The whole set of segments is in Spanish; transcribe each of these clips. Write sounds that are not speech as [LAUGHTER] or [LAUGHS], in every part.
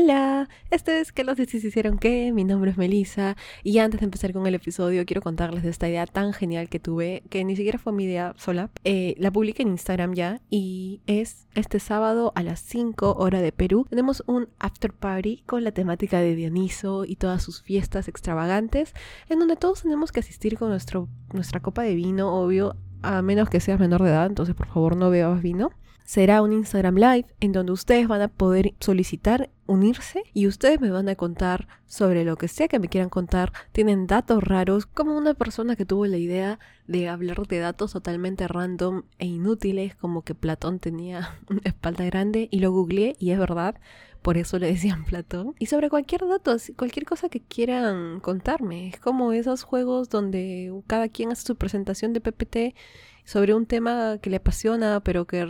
Hola, esto es que los decís hicieron qué, mi nombre es Melissa y antes de empezar con el episodio quiero contarles esta idea tan genial que tuve, que ni siquiera fue mi idea sola, eh, la publiqué en Instagram ya y es este sábado a las 5 hora de Perú, tenemos un after party con la temática de Dioniso y todas sus fiestas extravagantes en donde todos tenemos que asistir con nuestro, nuestra copa de vino, obvio, a menos que seas menor de edad, entonces por favor no bebas vino será un Instagram Live en donde ustedes van a poder solicitar unirse y ustedes me van a contar sobre lo que sea que me quieran contar. Tienen datos raros, como una persona que tuvo la idea de hablar de datos totalmente random e inútiles, como que Platón tenía [LAUGHS] una espalda grande y lo googleé y es verdad. Por eso le decían Platón. Y sobre cualquier dato, cualquier cosa que quieran contarme. Es como esos juegos donde cada quien hace su presentación de PPT sobre un tema que le apasiona, pero que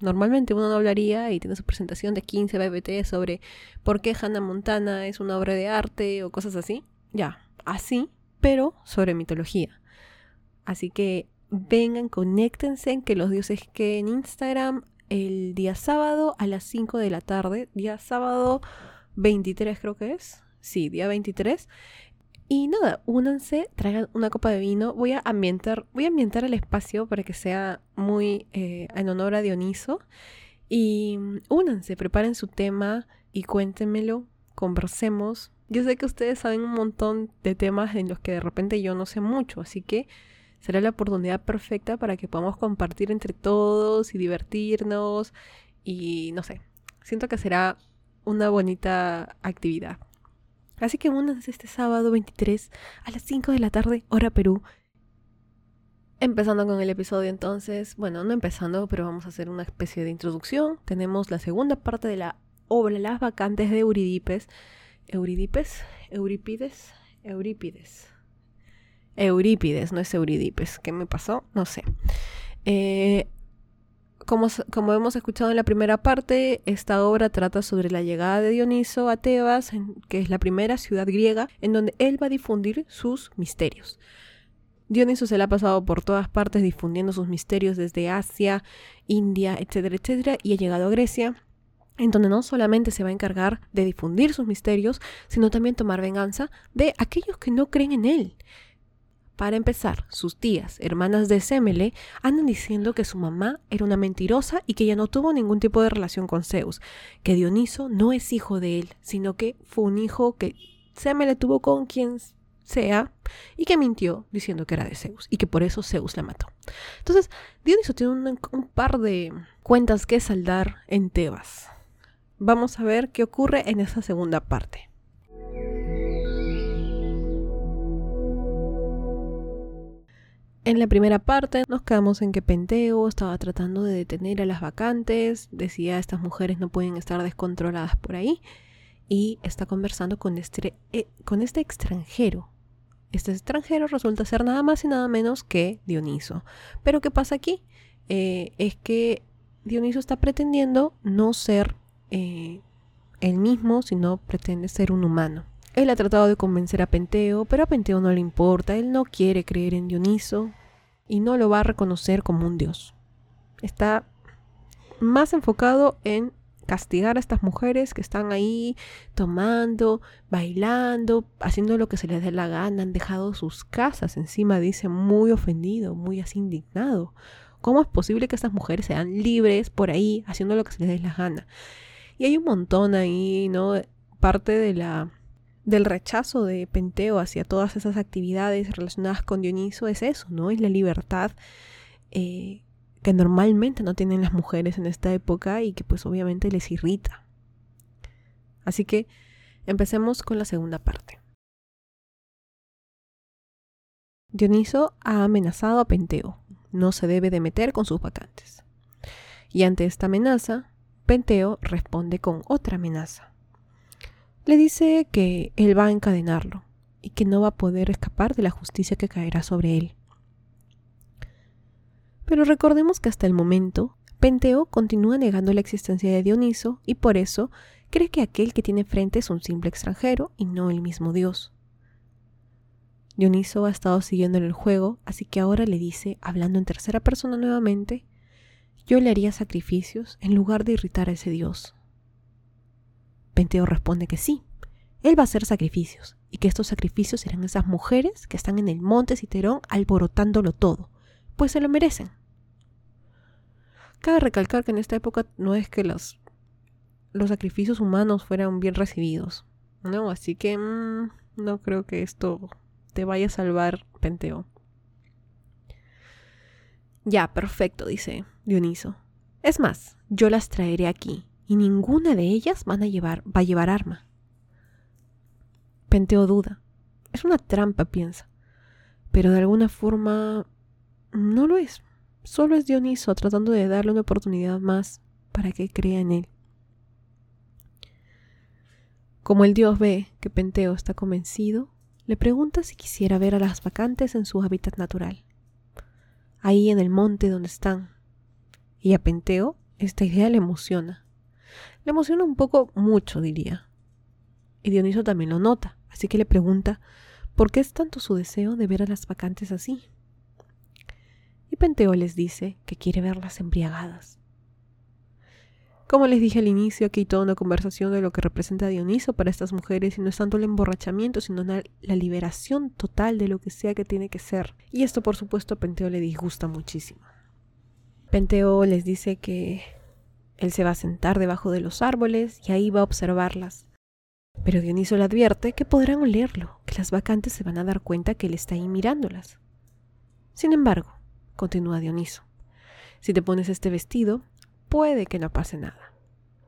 normalmente uno no hablaría y tiene su presentación de 15 BBT sobre por qué Hannah Montana es una obra de arte o cosas así. Ya, así, pero sobre mitología. Así que vengan, conéctense, que los dioses que en Instagram el día sábado a las 5 de la tarde, día sábado 23 creo que es. Sí, día 23. Y nada, únanse, traigan una copa de vino. Voy a ambientar, voy a ambientar el espacio para que sea muy eh, en honor a Dioniso. Y únanse, preparen su tema y cuéntenmelo, conversemos. Yo sé que ustedes saben un montón de temas en los que de repente yo no sé mucho, así que será la oportunidad perfecta para que podamos compartir entre todos y divertirnos. Y no sé, siento que será una bonita actividad. Así que únanse este sábado 23 a las 5 de la tarde, hora Perú. Empezando con el episodio entonces, bueno, no empezando, pero vamos a hacer una especie de introducción. Tenemos la segunda parte de la obra Las vacantes de Euridipes. Euridipes, Eurípides, Eurípides. Eurípides, no es Euridipes. ¿Qué me pasó? No sé. Eh, como, hemos escuchado en la primera parte, esta obra trata sobre la llegada de Dioniso a Tebas, que es la primera ciudad griega, en donde él va a difundir sus misterios. Dioniso se le ha pasado por todas partes difundiendo sus misterios desde Asia, India, etcétera, etcétera, y ha llegado a Grecia, en donde no solamente se va a encargar de difundir sus misterios, sino también tomar venganza de aquellos que no creen en él. Para empezar, sus tías, hermanas de Semele, andan diciendo que su mamá era una mentirosa y que ella no tuvo ningún tipo de relación con Zeus, que Dioniso no es hijo de él, sino que fue un hijo que Semele tuvo con quien sea y que mintió diciendo que era de Zeus y que por eso Zeus la mató. Entonces, Dioniso tiene un, un par de cuentas que saldar en Tebas. Vamos a ver qué ocurre en esa segunda parte. En la primera parte nos quedamos en que Penteo estaba tratando de detener a las vacantes, decía estas mujeres no pueden estar descontroladas por ahí y está conversando con este, este extranjero. Este extranjero resulta ser nada más y nada menos que Dioniso. Pero ¿qué pasa aquí? Eh, es que Dioniso está pretendiendo no ser eh, él mismo, sino pretende ser un humano. Él ha tratado de convencer a Penteo, pero a Penteo no le importa, él no quiere creer en Dioniso y no lo va a reconocer como un dios. Está más enfocado en castigar a estas mujeres que están ahí tomando, bailando, haciendo lo que se les dé la gana, han dejado sus casas encima, dice muy ofendido, muy así indignado. ¿Cómo es posible que estas mujeres sean libres por ahí haciendo lo que se les dé la gana? Y hay un montón ahí, ¿no? Parte de la del rechazo de Penteo hacia todas esas actividades relacionadas con Dioniso es eso, ¿no? Es la libertad eh, que normalmente no tienen las mujeres en esta época y que pues obviamente les irrita. Así que empecemos con la segunda parte. Dioniso ha amenazado a Penteo. No se debe de meter con sus vacantes. Y ante esta amenaza, Penteo responde con otra amenaza le dice que él va a encadenarlo y que no va a poder escapar de la justicia que caerá sobre él. Pero recordemos que hasta el momento, Penteo continúa negando la existencia de Dioniso y por eso cree que aquel que tiene frente es un simple extranjero y no el mismo Dios. Dioniso ha estado siguiendo en el juego, así que ahora le dice, hablando en tercera persona nuevamente, yo le haría sacrificios en lugar de irritar a ese Dios. Penteo responde que sí. Él va a hacer sacrificios y que estos sacrificios serán esas mujeres que están en el monte Citerón alborotándolo todo, pues se lo merecen. Cabe recalcar que en esta época no es que los, los sacrificios humanos fueran bien recibidos, ¿no? Así que mm, no creo que esto te vaya a salvar, Penteo. Ya, perfecto, dice Dioniso. Es más, yo las traeré aquí, y ninguna de ellas van a llevar, va a llevar arma. Penteo duda. Es una trampa, piensa. Pero de alguna forma no lo es. Solo es Dioniso tratando de darle una oportunidad más para que crea en él. Como el dios ve que Penteo está convencido, le pregunta si quisiera ver a las vacantes en su hábitat natural, ahí en el monte donde están. Y a Penteo esta idea le emociona. Le emociona un poco mucho, diría. Y Dioniso también lo nota, así que le pregunta por qué es tanto su deseo de ver a las vacantes así. Y Penteo les dice que quiere verlas embriagadas. Como les dije al inicio, aquí hay toda una conversación de lo que representa Dioniso para estas mujeres y no es tanto el emborrachamiento, sino la, liberación total de lo que sea que tiene que ser. Y esto, por supuesto, a Penteo le disgusta muchísimo. Penteo les dice que él se va a sentar debajo de los árboles y ahí va a observarlas. Pero Dioniso le advierte que podrán olerlo, que las vacantes se van a dar cuenta que él está ahí mirándolas. Sin embargo, continúa Dioniso, si te pones este vestido, puede que no pase nada.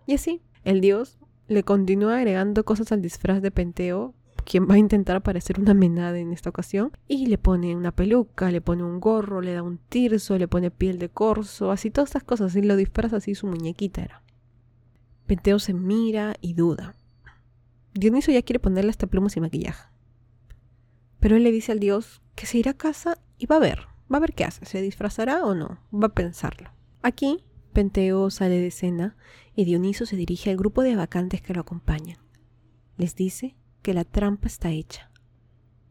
Y así, el dios le continúa agregando cosas al disfraz de Penteo, quien va a intentar parecer una menada en esta ocasión, y le pone una peluca, le pone un gorro, le da un tirso, le pone piel de corzo, así todas estas cosas, y lo disfraza así su muñequita era. Penteo se mira y duda. Dioniso ya quiere ponerle hasta plumas y maquillaje. Pero él le dice al dios que se irá a casa y va a ver, va a ver qué hace, se disfrazará o no, va a pensarlo. Aquí Penteo sale de escena y Dioniso se dirige al grupo de vacantes que lo acompañan. Les dice que la trampa está hecha,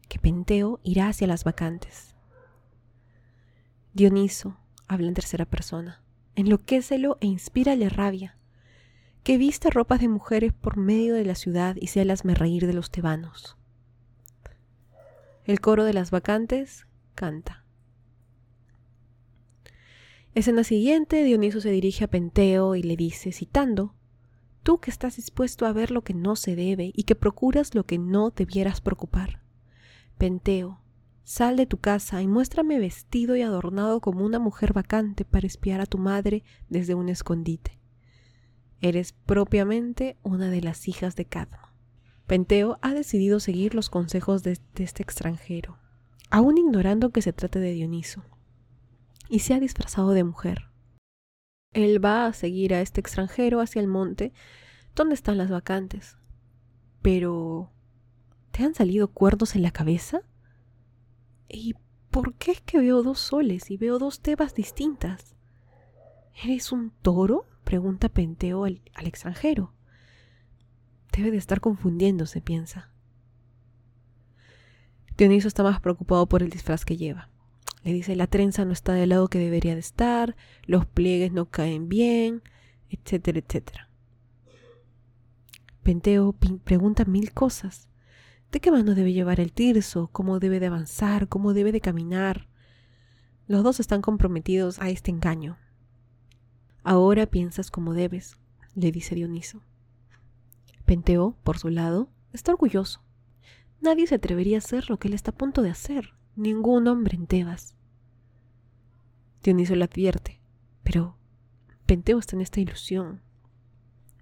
que Penteo irá hacia las vacantes. Dioniso habla en tercera persona, enloquécelo e inspírale rabia, que vista ropas de mujeres por medio de la ciudad y se me reír de los tebanos. El coro de las vacantes canta. Escena siguiente, Dioniso se dirige a Penteo y le dice, citando, Tú que estás dispuesto a ver lo que no se debe y que procuras lo que no debieras preocupar. Penteo, sal de tu casa y muéstrame vestido y adornado como una mujer vacante para espiar a tu madre desde un escondite. Eres propiamente una de las hijas de Cadmo. Penteo ha decidido seguir los consejos de, este extranjero, aún ignorando que se trate de Dioniso y se ha disfrazado de mujer. Él va a seguir a este extranjero hacia el monte donde están las vacantes. Pero... ¿Te han salido cuernos en la cabeza? ¿Y por qué es que veo dos soles y veo dos tebas distintas? ¿Eres un toro? pregunta Penteo al, al extranjero. Debe de estar confundiéndose, piensa. Dioniso está más preocupado por el disfraz que lleva. Le dice, la trenza no está del lado que debería de estar, los pliegues no caen bien, etcétera, etcétera. Penteo pregunta mil cosas. ¿De qué mano debe llevar el tirso? ¿Cómo debe de avanzar? ¿Cómo debe de caminar? Los dos están comprometidos a este engaño. Ahora piensas como debes, le dice Dioniso. Penteo, por su lado, está orgulloso. Nadie se atrevería a hacer lo que él está a punto de hacer, ningún hombre en Tebas. Dioniso le advierte, pero Penteo está en esta ilusión.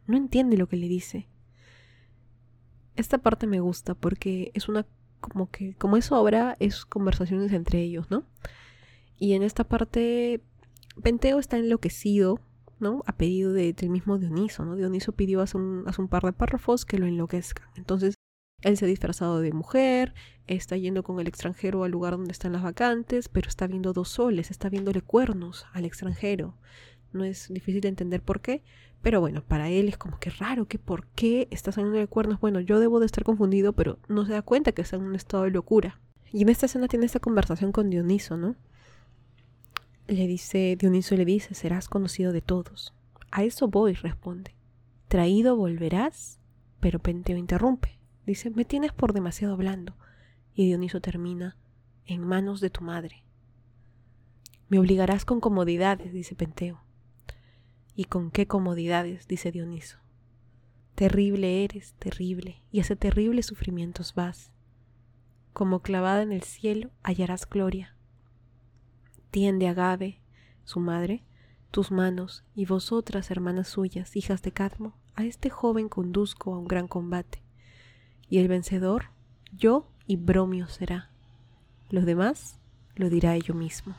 No entiende lo que le dice. Esta parte me gusta porque es una como que como es obra es conversaciones entre ellos, ¿no? Y en esta parte Penteo está enloquecido, ¿no? A pedido del mismo Dioniso, ¿no? Dioniso pidió hace un, hace un par de párrafos que lo enloquezcan. Entonces él se ha disfrazado de mujer, está yendo con el extranjero al lugar donde están las vacantes, pero está viendo dos soles, está viéndole cuernos al extranjero. No es difícil de entender por qué, pero bueno, para él es como que raro, que por qué está saliendo de cuernos. Bueno, yo debo de estar confundido, pero no se da cuenta que está en un estado de locura. Y en esta escena tiene esta conversación con Dioniso, ¿no? Le dice, Dioniso le dice, serás conocido de todos. A eso voy, responde. ¿Traído volverás? Pero Penteo interrumpe. Dice, me tienes por demasiado blando. Y Dioniso termina, en manos de tu madre. Me obligarás con comodidades, dice Penteo. ¿Y con qué comodidades? dice Dioniso. Terrible eres, terrible, y hace terribles sufrimientos vas. Como clavada en el cielo hallarás gloria. Tiende Agave, su madre, tus manos, y vosotras, hermanas suyas, hijas de Cadmo, a este joven conduzco a un gran combate. Y el vencedor, yo y Bromio será. Los demás lo dirá ello mismo.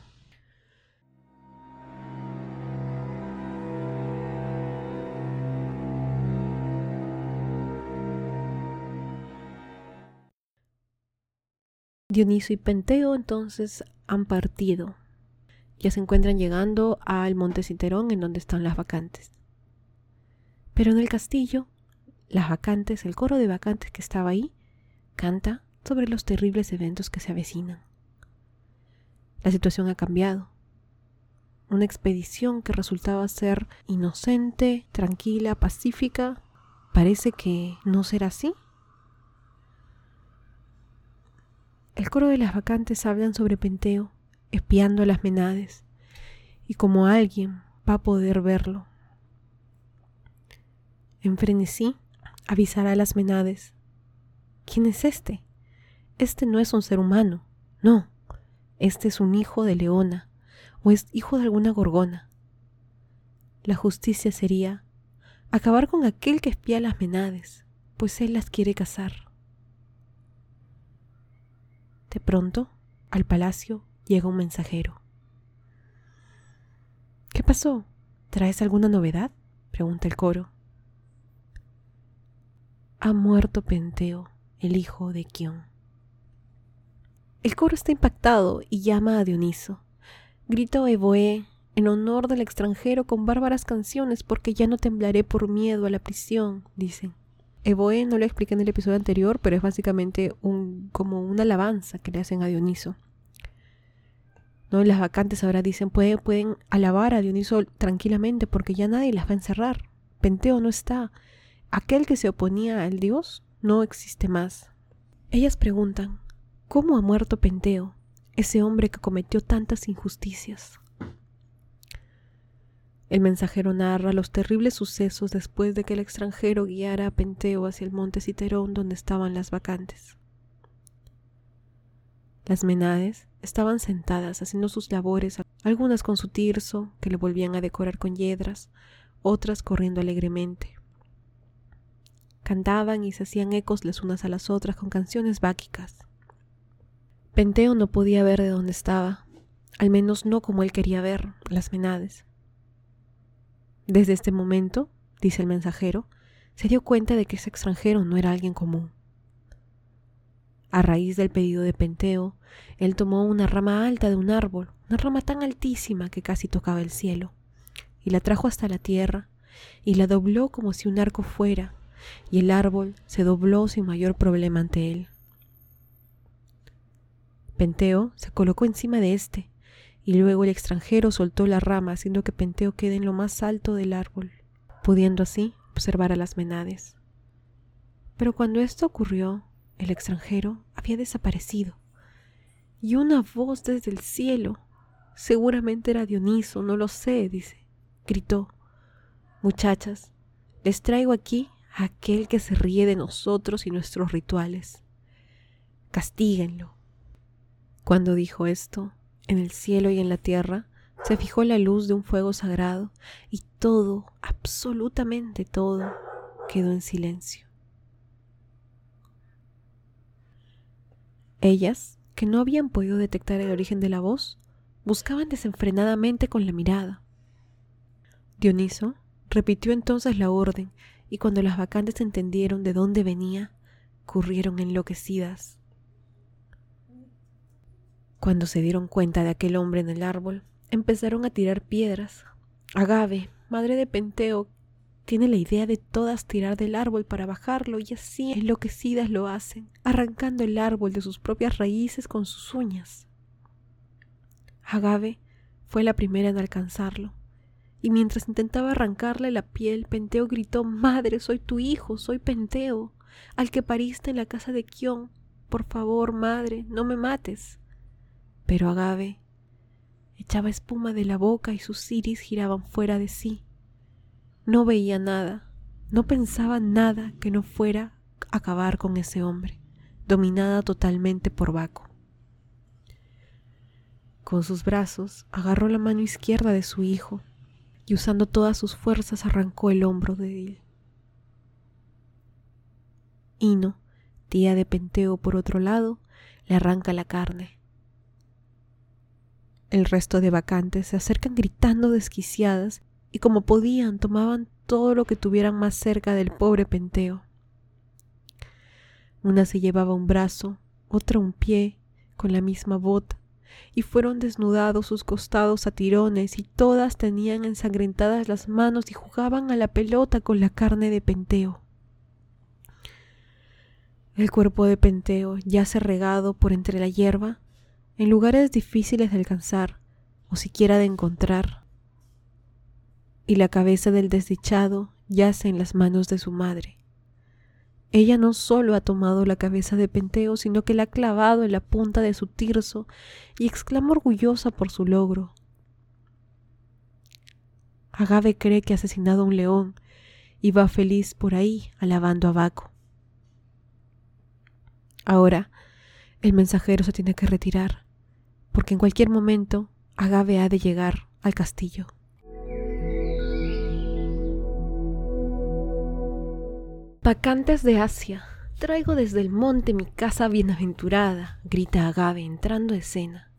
Dioniso y Penteo entonces han partido. Ya se encuentran llegando al monte Citerón en donde están las vacantes. Pero en el castillo, las vacantes, el coro de vacantes que estaba ahí, canta sobre los terribles eventos que se avecinan. La situación ha cambiado. Una expedición que resultaba ser inocente, tranquila, pacífica, parece que no será así. El coro de las vacantes hablan sobre Penteo, espiando las menades, y como alguien va a poder verlo. En frenesí, avisará a las menades. ¿Quién es este? Este no es un ser humano, no, este es un hijo de leona, o es hijo de alguna gorgona. La justicia sería acabar con aquel que espía a las menades, pues él las quiere cazar. De pronto, al palacio llega un mensajero. ¿Qué pasó? ¿Traes alguna novedad? pregunta el coro. Ha muerto Penteo, el hijo de Kion. El coro está impactado y llama a Dioniso. Grito Evoé en honor del extranjero con bárbaras canciones porque ya no temblaré por miedo a la prisión, dicen. Evoe no lo expliqué en el episodio anterior, pero es básicamente un, como una alabanza que le hacen a Dioniso. ¿No? Las vacantes ahora dicen, pueden, pueden alabar a Dioniso tranquilamente porque ya nadie las va a encerrar. Penteo no está. Aquel que se oponía al dios no existe más. Ellas preguntan, ¿cómo ha muerto Penteo, ese hombre que cometió tantas injusticias? El mensajero narra los terribles sucesos después de que el extranjero guiara a Penteo hacia el monte Citerón donde estaban las vacantes. Las menades estaban sentadas haciendo sus labores, algunas con su tirso, que le volvían a decorar con yedras, otras corriendo alegremente. Cantaban y se hacían ecos las unas a las otras con canciones báquicas. Penteo no podía ver de dónde estaba, al menos no como él quería ver las menades. Desde este momento, dice el mensajero, se dio cuenta de que ese extranjero no era alguien común. A raíz del pedido de Penteo, él tomó una rama alta de un árbol, una rama tan altísima que casi tocaba el cielo, y la trajo hasta la tierra, y la dobló como si un arco fuera, y el árbol se dobló sin mayor problema ante él. Penteo se colocó encima de éste, y luego el extranjero soltó la rama haciendo que Penteo quede en lo más alto del árbol, pudiendo así observar a las menades. Pero cuando esto ocurrió, el extranjero había desaparecido, y una voz desde el cielo, seguramente era Dioniso, no lo sé, dice, gritó, Muchachas, les traigo aquí aquel que se ríe de nosotros y nuestros rituales. Castíguenlo. Cuando dijo esto, en el cielo y en la tierra se fijó la luz de un fuego sagrado y todo, absolutamente todo, quedó en silencio. Ellas, que no habían podido detectar el origen de la voz, buscaban desenfrenadamente con la mirada. Dioniso repitió entonces la orden y cuando las vacantes entendieron de dónde venía, corrieron enloquecidas cuando se dieron cuenta de aquel hombre en el árbol, empezaron a tirar piedras. Agave, madre de Penteo, tiene la idea de todas tirar del árbol para bajarlo y así enloquecidas lo hacen, arrancando el árbol de sus propias raíces con sus uñas. Agave fue la primera en alcanzarlo y mientras intentaba arrancarle la piel, Penteo gritó Madre, soy tu hijo, soy Penteo, al que pariste en la casa de Kion. Por favor, madre, no me mates. Pero Agave echaba espuma de la boca y sus iris giraban fuera de sí. No veía nada, no pensaba nada que no fuera acabar con ese hombre, dominada totalmente por Baco. Con sus brazos agarró la mano izquierda de su hijo y usando todas sus fuerzas arrancó el hombro de él. Hino, tía de Penteo por otro lado, le arranca la carne. El resto de vacantes se acercan gritando desquiciadas y como podían tomaban todo lo que tuvieran más cerca del pobre Penteo. Una se llevaba un brazo, otra un pie, con la misma bota, y fueron desnudados sus costados a tirones y todas tenían ensangrentadas las manos y jugaban a la pelota con la carne de Penteo. El cuerpo de Penteo yace regado por entre la hierba, en lugares difíciles de alcanzar o siquiera de encontrar, y la cabeza del desdichado yace en las manos de su madre. Ella no solo ha tomado la cabeza de Penteo, sino que la ha clavado en la punta de su tirso y exclama orgullosa por su logro. Agave cree que ha asesinado a un león y va feliz por ahí alabando a Baco. Ahora, el mensajero se tiene que retirar, porque en cualquier momento Agave ha de llegar al castillo. Vacantes de Asia. Traigo desde el monte mi casa bienaventurada, grita Agave entrando a escena.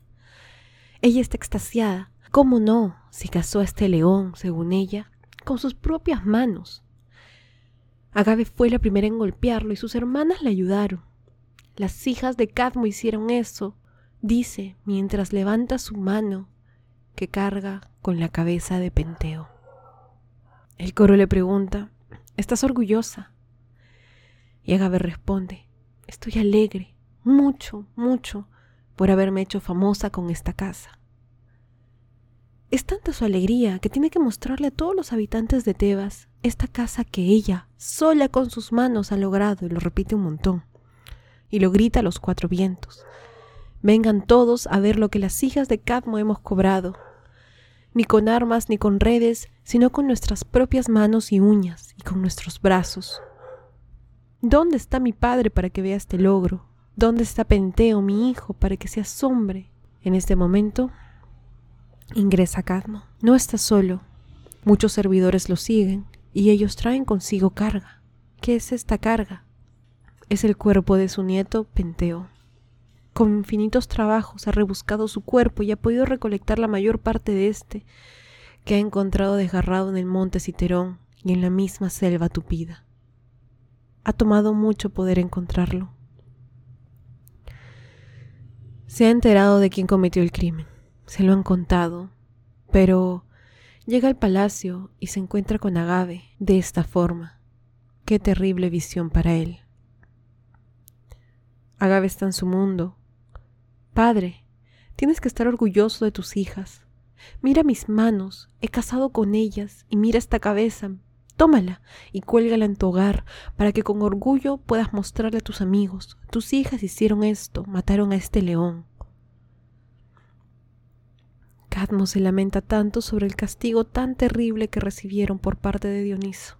Ella está extasiada. ¿Cómo no? Si casó a este león, según ella, con sus propias manos. Agave fue la primera en golpearlo y sus hermanas le ayudaron. Las hijas de Cadmo hicieron eso, dice mientras levanta su mano que carga con la cabeza de Penteo. El coro le pregunta, ¿estás orgullosa? Y Agave responde, estoy alegre, mucho, mucho, por haberme hecho famosa con esta casa. Es tanta su alegría que tiene que mostrarle a todos los habitantes de Tebas esta casa que ella, sola con sus manos, ha logrado y lo repite un montón. Y lo grita a los cuatro vientos. Vengan todos a ver lo que las hijas de Cadmo hemos cobrado, ni con armas ni con redes, sino con nuestras propias manos y uñas y con nuestros brazos. ¿Dónde está mi padre para que vea este logro? ¿Dónde está Penteo, mi hijo, para que se asombre? En este momento ingresa Cadmo. No está solo. Muchos servidores lo siguen y ellos traen consigo carga. ¿Qué es esta carga? Es el cuerpo de su nieto Penteo. Con infinitos trabajos ha rebuscado su cuerpo y ha podido recolectar la mayor parte de este que ha encontrado desgarrado en el monte Citerón y en la misma selva tupida. Ha tomado mucho poder encontrarlo. Se ha enterado de quién cometió el crimen. Se lo han contado. Pero llega al palacio y se encuentra con Agave de esta forma. Qué terrible visión para él. Agave está en su mundo. Padre, tienes que estar orgulloso de tus hijas. Mira mis manos, he casado con ellas, y mira esta cabeza, Tómala y cuélgala en tu hogar para que con orgullo puedas mostrarle a tus amigos. Tus hijas hicieron esto, mataron a este león. Cadmo se lamenta tanto sobre el castigo tan terrible que recibieron por parte de Dioniso.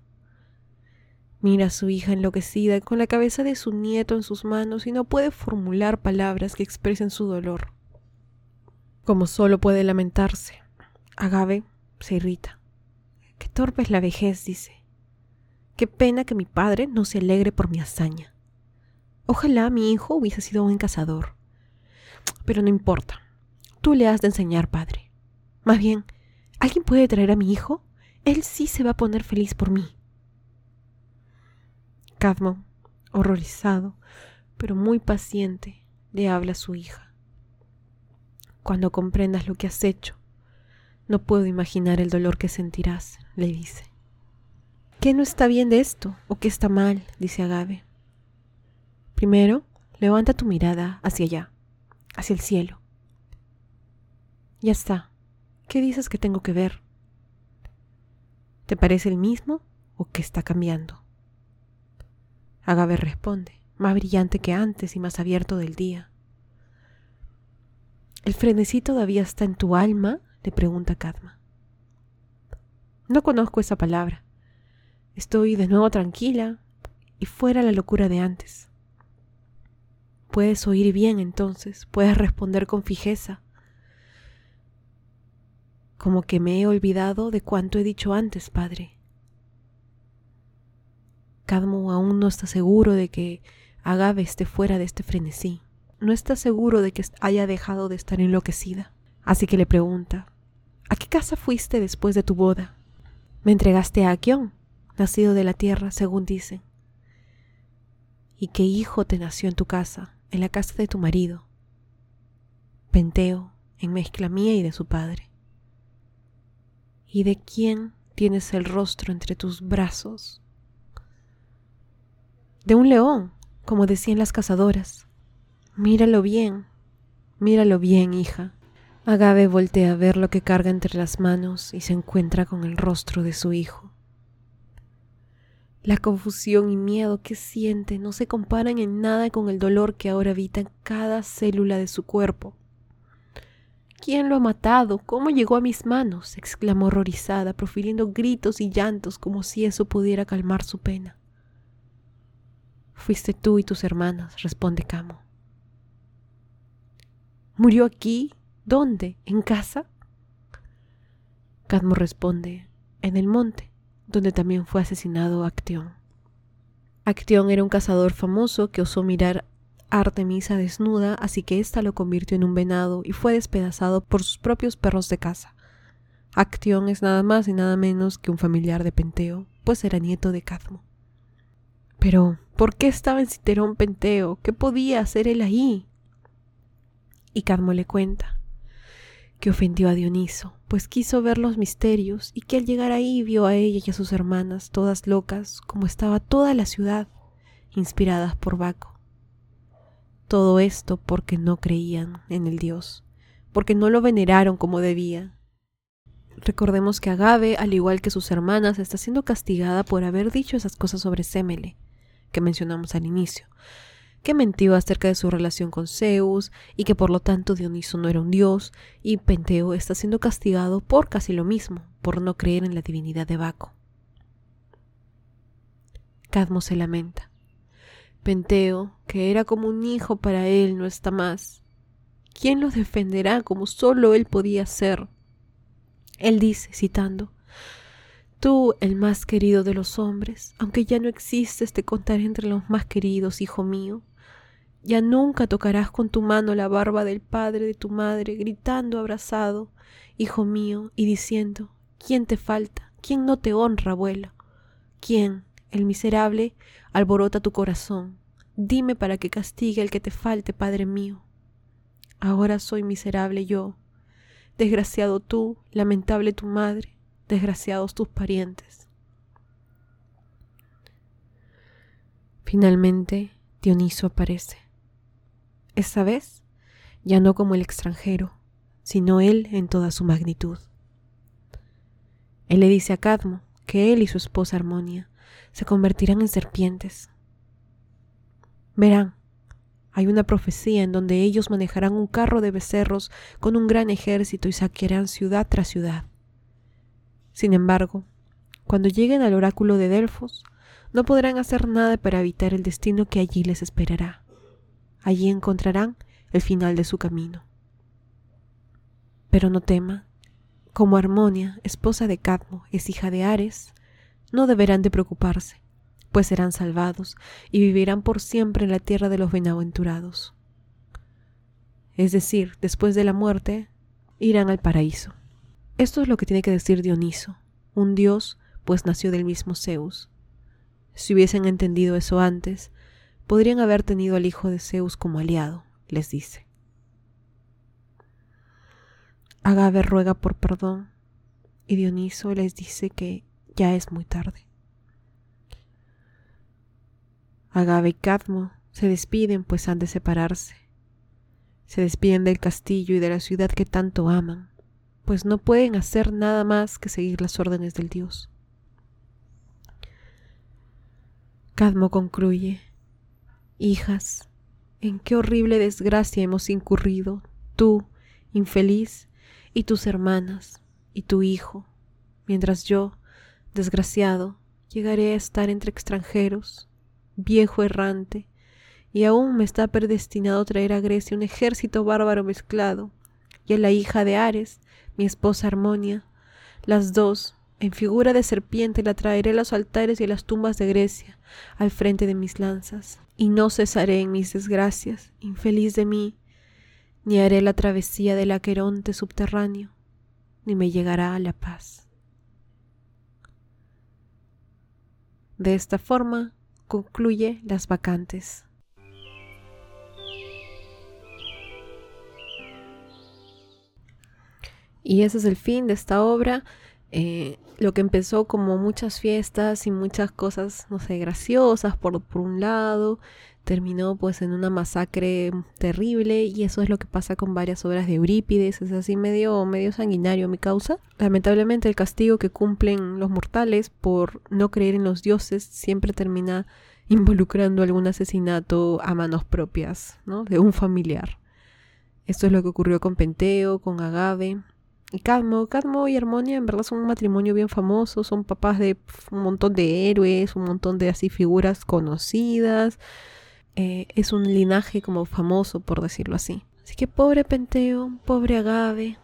Mira a su hija enloquecida con la cabeza de su nieto en sus manos y no puede formular palabras que expresen su dolor. Como solo puede lamentarse, Agave se irrita. Qué torpe es la vejez, dice. Qué pena que mi padre no se alegre por mi hazaña. Ojalá mi hijo hubiese sido un cazador. Pero no importa. Tú le has de enseñar, padre. Más bien, ¿alguien puede traer a mi hijo? Él sí se va a poner feliz por mí. Cadmo, horrorizado, pero muy paciente, le habla a su hija. Cuando comprendas lo que has hecho, no puedo imaginar el dolor que sentirás, le dice. ¿Qué no está bien de esto o qué está mal? dice Agave. Primero, levanta tu mirada hacia allá, hacia el cielo. Ya está. ¿Qué dices que tengo que ver? ¿Te parece el mismo o qué está cambiando? Agave responde, más brillante que antes y más abierto del día. ¿El frenesí todavía está en tu alma? Le pregunta Kadma. No conozco esa palabra. Estoy de nuevo tranquila y fuera la locura de antes. Puedes oír bien entonces, puedes responder con fijeza, como que me he olvidado de cuanto he dicho antes, Padre. Cadmo aún no está seguro de que Agave esté fuera de este frenesí. No está seguro de que haya dejado de estar enloquecida. Así que le pregunta, ¿A qué casa fuiste después de tu boda? Me entregaste a Akion, nacido de la tierra, según dicen. ¿Y qué hijo te nació en tu casa, en la casa de tu marido? Penteo, en mezcla mía y de su padre. ¿Y de quién tienes el rostro entre tus brazos? De un león, como decían las cazadoras. Míralo bien, míralo bien, hija. Agave voltea a ver lo que carga entre las manos y se encuentra con el rostro de su hijo. La confusión y miedo que siente no se comparan en nada con el dolor que ahora habita en cada célula de su cuerpo. ¿Quién lo ha matado? ¿Cómo llegó a mis manos? exclamó horrorizada, profiriendo gritos y llantos como si eso pudiera calmar su pena. Fuiste tú y tus hermanas, responde Camo. ¿Murió aquí? ¿Dónde? ¿En casa? Cadmo responde, en el monte, donde también fue asesinado Actión. Actión era un cazador famoso que osó mirar a Artemisa desnuda, así que ésta lo convirtió en un venado y fue despedazado por sus propios perros de caza. Actión es nada más y nada menos que un familiar de Penteo, pues era nieto de Cadmo. Pero, ¿por qué estaba en Citerón Penteo? ¿Qué podía hacer él ahí? Y Cadmo le cuenta que ofendió a Dioniso, pues quiso ver los misterios y que al llegar ahí vio a ella y a sus hermanas todas locas, como estaba toda la ciudad, inspiradas por Baco. Todo esto porque no creían en el dios, porque no lo veneraron como debía. Recordemos que Agave, al igual que sus hermanas, está siendo castigada por haber dicho esas cosas sobre Semele, que mencionamos al inicio, que mentió acerca de su relación con Zeus y que por lo tanto Dioniso no era un dios, y Penteo está siendo castigado por casi lo mismo, por no creer en la divinidad de Baco. Cadmo se lamenta. Penteo, que era como un hijo para él, no está más. ¿Quién lo defenderá como solo él podía ser? Él dice, citando, Tú, el más querido de los hombres, aunque ya no existes, te contaré entre los más queridos, hijo mío. Ya nunca tocarás con tu mano la barba del padre de tu madre, gritando abrazado, hijo mío, y diciendo, ¿quién te falta? ¿quién no te honra, abuela? ¿quién, el miserable, alborota tu corazón? Dime para que castigue el que te falte, padre mío. Ahora soy miserable yo, desgraciado tú, lamentable tu madre, desgraciados tus parientes. Finalmente, Dioniso aparece esta vez ya no como el extranjero, sino él en toda su magnitud. Él le dice a Cadmo que él y su esposa Armonia se convertirán en serpientes. Verán, hay una profecía en donde ellos manejarán un carro de becerros con un gran ejército y saquearán ciudad tras ciudad. Sin embargo, cuando lleguen al oráculo de Delfos, no podrán hacer nada para evitar el destino que allí les esperará. Allí encontrarán el final de su camino. Pero no tema, como Armonia, esposa de Cadmo, es hija de Ares, no deberán de preocuparse, pues serán salvados y vivirán por siempre en la tierra de los benaventurados. Es decir, después de la muerte, irán al paraíso. Esto es lo que tiene que decir Dioniso, un dios, pues nació del mismo Zeus. Si hubiesen entendido eso antes, podrían haber tenido al hijo de Zeus como aliado, les dice. Agave ruega por perdón y Dioniso les dice que ya es muy tarde. Agave y Cadmo se despiden pues han de separarse. Se despiden del castillo y de la ciudad que tanto aman, pues no pueden hacer nada más que seguir las órdenes del dios. Cadmo concluye. Hijas, en qué horrible desgracia hemos incurrido, tú, infeliz, y tus hermanas, y tu hijo, mientras yo, desgraciado, llegaré a estar entre extranjeros, viejo errante, y aún me está predestinado traer a Grecia un ejército bárbaro mezclado, y a la hija de Ares, mi esposa Armonia, las dos, en figura de serpiente, la traeré a los altares y a las tumbas de Grecia, al frente de mis lanzas, y no cesaré en mis desgracias, infeliz de mí, ni haré la travesía del Aqueronte subterráneo, ni me llegará a la paz. De esta forma concluye Las Vacantes. Y ese es el fin de esta obra. Eh, lo que empezó como muchas fiestas y muchas cosas, no sé, graciosas por, por un lado, terminó pues en una masacre terrible y eso es lo que pasa con varias obras de Eurípides, es así medio, medio sanguinario mi causa. Lamentablemente el castigo que cumplen los mortales por no creer en los dioses siempre termina involucrando algún asesinato a manos propias, ¿no? De un familiar. Esto es lo que ocurrió con Penteo, con Agave, Cadmo, Cadmo y Armonia en verdad son un matrimonio bien famoso, son papás de un montón de héroes, un montón de así figuras conocidas. Eh, es un linaje como famoso, por decirlo así. Así que pobre Penteo, pobre Agave,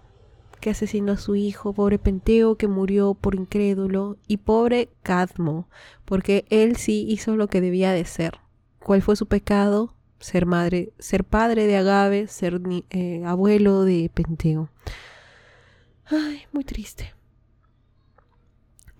que asesinó a su hijo, pobre Penteo que murió por incrédulo, y pobre Cadmo, porque él sí hizo lo que debía de ser. ¿Cuál fue su pecado? Ser madre, ser padre de Agave, ser eh, abuelo de Penteo. Ay, muy triste.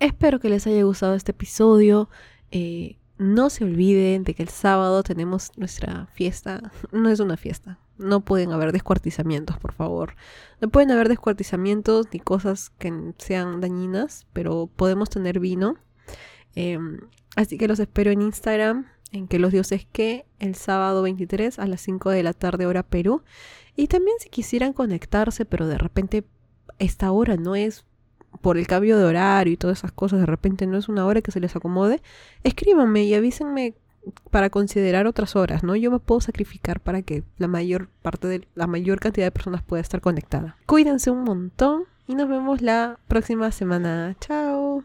Espero que les haya gustado este episodio. Eh, no se olviden de que el sábado tenemos nuestra fiesta. [LAUGHS] No es una fiesta. No pueden haber descuartizamientos, por favor. No pueden haber descuartizamientos ni cosas que sean dañinas, pero podemos tener vino. Em, así que los espero en Instagram, en que los dioses que, el sábado 23 a las 5 de la tarde hora Perú. Y también si quisieran conectarse, pero de repente esta hora no es por el cambio de horario y todas esas cosas, de repente no es una hora que se les acomode, escríbanme y avísenme para considerar otras horas, ¿no? Yo me puedo sacrificar para que la mayor parte de la mayor cantidad de personas pueda estar conectada. Cuídense un montón y nos vemos la próxima semana. Chao.